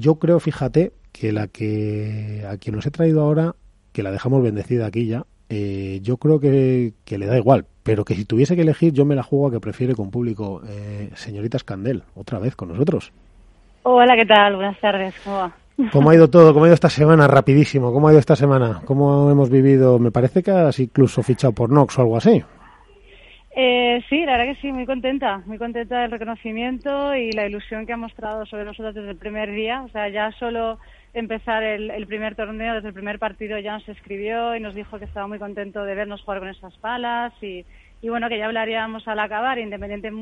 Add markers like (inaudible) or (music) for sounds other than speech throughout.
Yo creo, fíjate, que la que a quien nos he traído ahora, que la dejamos bendecida aquí ya, eh, yo creo que, le da igual, pero que si tuviese que elegir, yo me la juego a que prefiere con público. Eh, señorita Escandel, otra vez con nosotros. Hola, ¿qué tal? Buenas tardes, ¿cómo va? (laughs) ¿Cómo ha ido todo? ¿Cómo ha ido esta semana? Rapidísimo. ¿Cómo ha ido esta semana? ¿Cómo hemos vivido? Me parece que has incluso fichado por Nox o algo así. Eh, sí, la verdad que sí, muy contenta, muy contenta del reconocimiento y la ilusión que ha mostrado sobre nosotros desde el primer día. O sea, ya solo empezar el, primer torneo, desde el primer partido ya nos escribió y nos dijo que estaba muy contento de vernos jugar con esas palas y, bueno, que ya hablaríamos al acabar, independiente,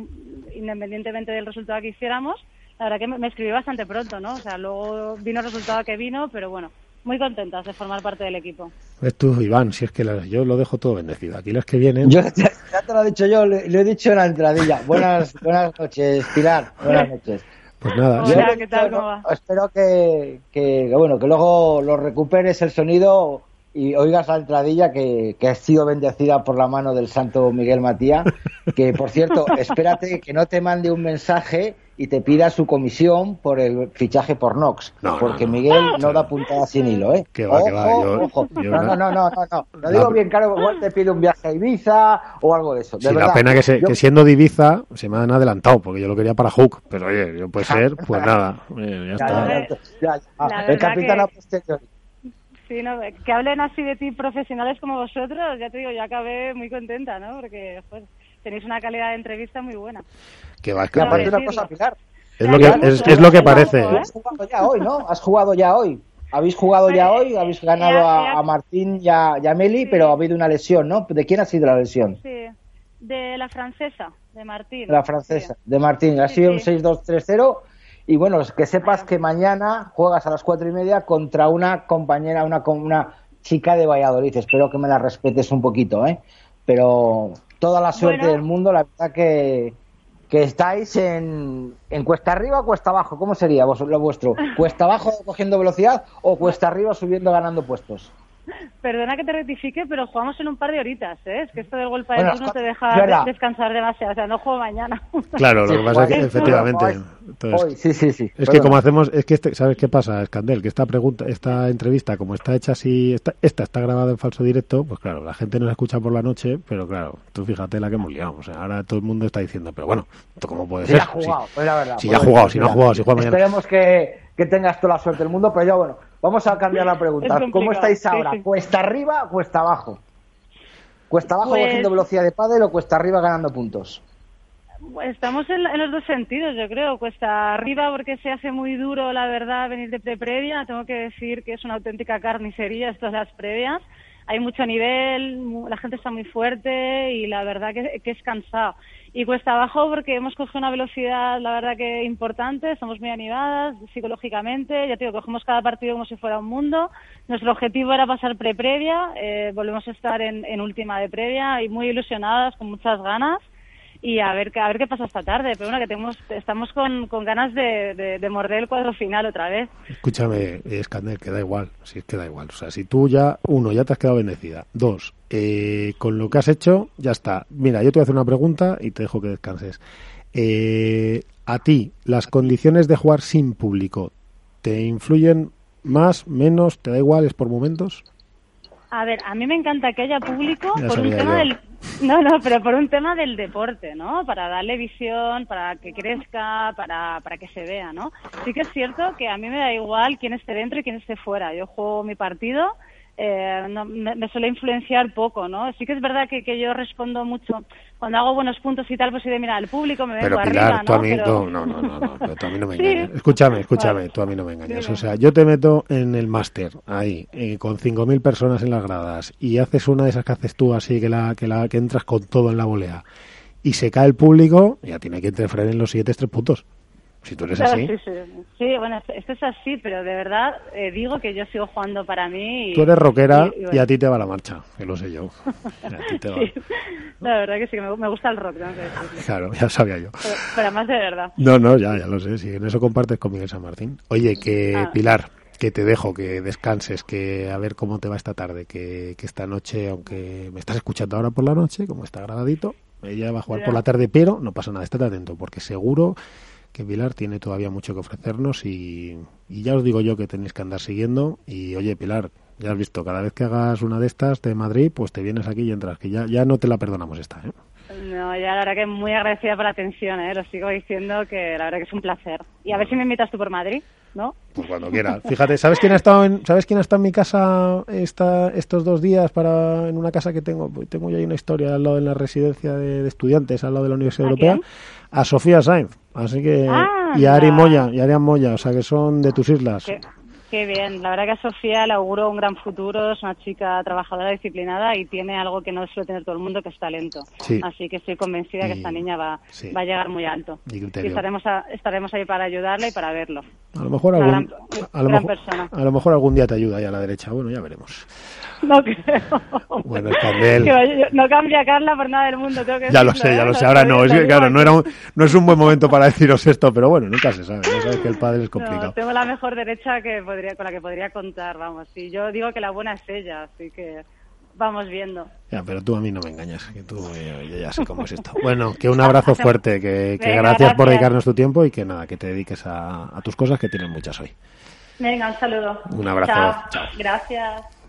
independientemente del resultado que hiciéramos. La verdad que me, me escribió bastante pronto, ¿no? O sea, luego vino el resultado que vino, pero bueno, muy contentas de formar parte del equipo. Ves tú, Iván, si es que yo lo dejo todo bendecido. Aquí los que vienen. Yo, ya, te lo he dicho yo, lo, he dicho en la entradilla. Buenas, (laughs) buenas noches, Pilar. Buenas noches. Pues nada. ¿qué tal? ¿Cómo va? Espero que, que, bueno, que luego lo recuperes el sonido y oigas la entradilla que, que has sido bendecida por la mano del santo Miguel Matías. (laughs) Que, por cierto, espérate que no te mande un mensaje y te pida su comisión por el fichaje por Nox. porque Miguel no da puntada sin hilo, ¿eh? Que va, que va. ojo. no, no, no, no, no, no. digo bien claro, igual te pide un viaje a Ibiza o algo de eso. De la pena que, que, siendo de Ibiza se me han adelantado, porque yo lo quería para Hook. Pero oye, yo puede (laughs) ser, pues nada. ya, está. Ya, el capitán a posteriori. Sí, no, que hablen así de ti profesionales como vosotros, ya te digo, ya acabé muy contenta, ¿no? Porque pues, tenéis una calidad de entrevista muy buena. Que va, que aparte una cosa, Pilar. Es lo que, es, lo que parece. Has jugado ya hoy, ¿no? Has jugado ya hoy. Habéis jugado ya hoy, habéis ganado a, Martín y a, Meli, pero ha habido una lesión, ¿no? ¿De quién ha sido la lesión? Sí, de la francesa, de Martín. La francesa, de Martín. Ha sido un 6-2-3-0. Y bueno, que sepas que mañana juegas a las cuatro y media contra una compañera, una, una chica de Valladolid. Espero que me la respetes un poquito, ¿eh? Pero toda la suerte del mundo, la verdad que que estáis en, en cuesta arriba o cuesta abajo. ¿Cómo sería vos, lo vuestro? ¿Cuesta abajo cogiendo velocidad o cuesta arriba subiendo ganando puestos? (laughs) Perdona que te rectifique, pero jugamos en un par de horitas, ¿eh? Es que esto del golpe de no te deja descansar demasiado, o sea, no juego mañana. (laughs) Claro, lo que pasa es que efectivamente... sí, sí, sí. Es que como hacemos, es que este, ¿sabes qué pasa, Escandel? Que esta pregunta, esta entrevista, como está hecha así, esta, esta está grabada en falso directo, pues claro, la gente nos escucha por la noche, pero claro, tú fíjate la que hemos liado, o sea, ahora todo el mundo está diciendo, pero bueno, ¿esto cómo puede ser? Ha jugado, pues la verdad, si ya ha jugado, si no ha jugado, si juega mañana. Esperemos que, que tengas toda la suerte del mundo, pero ya bueno, Vamos a cambiar la (laughs) pregunta. ¿Cómo estáis ahora? ¿Cuesta arriba o cuesta abajo? ¿Cuesta abajo pues cogiendo velocidad de pádel o cuesta arriba ganando puntos? Estamos en, los dos sentidos, yo creo. Cuesta arriba porque se hace muy duro, la verdad, venir de pre-previa. Tengo que decir que es una auténtica carnicería estas las previas. Hay mucho nivel, la gente está muy fuerte y la verdad que, es cansado y cuesta abajo porque hemos cogido una velocidad, la verdad que importante, estamos muy animadas psicológicamente, ya te digo, cogemos cada partido como si fuera un mundo. Nuestro objetivo era pasar pre-previa, eh, volvemos a estar en, en última de previa y muy ilusionadas, con muchas ganas y a ver, a ver qué pasa esta tarde. Pero bueno, que tenemos, estamos con, con ganas de, de, morder el cuadro final otra vez. Escúchame, Escandel, que da igual, si es que da igual. O sea, si tú ya, uno, ya te has quedado bendecida. Dos, eh, con lo que has hecho, ya está. Mira, yo te voy a hacer una pregunta y te dejo que descanses. Eh, a ti, las condiciones de jugar sin público, ¿te influyen más, menos, te da igual, es por momentos? A ver, a mí me encanta que haya público por un tema del no, no, pero por un tema del deporte, ¿no? Para darle visión, para que crezca, para, para que se vea, ¿no? Sí que es cierto que a mí me da igual quién esté dentro y quién esté fuera. Yo juego mi partido eh, no, me, suele influenciar poco, ¿no? Sí que es verdad que, que yo respondo mucho cuando hago buenos puntos y tal, pues sí de mira, el público me vengo arriba, ¿no? A mí, no, no, no, no, pero tú a mí no me (laughs) engañas. Escúchame, escúchame, tú a mí no me engañas. O sea, yo te meto en el máster ahí, eh, con 5.000 personas en las gradas y haces una de esas que haces tú así, que la que la que entras con todo en la volea y se cae el público, ya tiene que interferir en los siguientes tres puntos. Si tú eres así. Sí, bueno, esto es así, pero de verdad eh, digo que yo sigo jugando para mí. Y, tú eres rockera y, a ti te va la marcha, que lo sé yo. (laughs) La verdad que sí, que me, gusta el rock. (laughs) claro, ya sabía yo. Pero, más de verdad. No, no, ya, ya lo sé, si en eso compartes con Miguel San Martín. Oye, que ah. Pilar, que te dejo, que descanses, que a ver cómo te va esta tarde, que, que esta noche, aunque me estás escuchando ahora por la noche, como está grabadito, ella va a jugar por la tarde, pero no pasa nada, estate atento, porque seguro que Pilar tiene todavía mucho que ofrecernos y, y ya os digo yo que tenéis que andar siguiendo. Y oye, Pilar, ya has visto, cada vez que hagas una de estas de Madrid, pues te vienes aquí y entras, que ya, ya no te la perdonamos esta, ¿eh? No, ya la verdad que muy agradecida por la atención, ¿eh? lo sigo diciendo que la verdad que es un placer. Y a ver si me invitas tú por Madrid, ¿no? Pues cuando quieras. Fíjate, ¿sabes quién ha estado en, ¿sabes quién ha estado en mi casa esta, estos dos días para en una casa que tengo? Pues tengo ahí una historia al lado de la residencia de, de estudiantes, al lado de la Universidad ¿A Europea. quién? A Sofía Sainz. Así que Ah, y a Ari. Moya, y a Arián Moya, o sea que son de tus islas. Qué, qué bien, la verdad que a Sofía le auguro un gran futuro, es una chica trabajadora, disciplinada y tiene algo que no suele tener todo el mundo, que es talento. Sí. Así que estoy convencida que Y- esta niña va, sí. va a llegar muy alto. Y criterio. estaremos, a- estaremos ahí para ayudarla y para verlo. A lo mejor algún, gran- a lo mejor, a lo mejor algún día te ayuda ahí a la derecha. Bueno, ya veremos. (laughs) No creo. Bueno, vaya- no cambia Carla por nada del mundo, tengo que Ya lo decirlo, sé, ya ¿eh? lo sé. Lo Ahora no, es lo que claro, no era un, no es un buen momento para (laughs) deciros esto, pero bueno, nunca se sabe. Ya sabes que el padre es No, complicado. tengo la mejor derecha que podría, con la que podría contar, vamos. Y yo digo que la buena es ella, así que vamos viendo. Ya, pero tú a mí no me engañas, que tú eh, yo ya sé cómo es esto. (laughs) Bueno, que un abrazo fuerte, que, que Venga, gracias por dedicarnos tu tiempo y que nada, que te dediques a, a tus cosas que tienes muchas hoy. Venga, un saludo. Un abrazo. Chao. Chao. Gracias.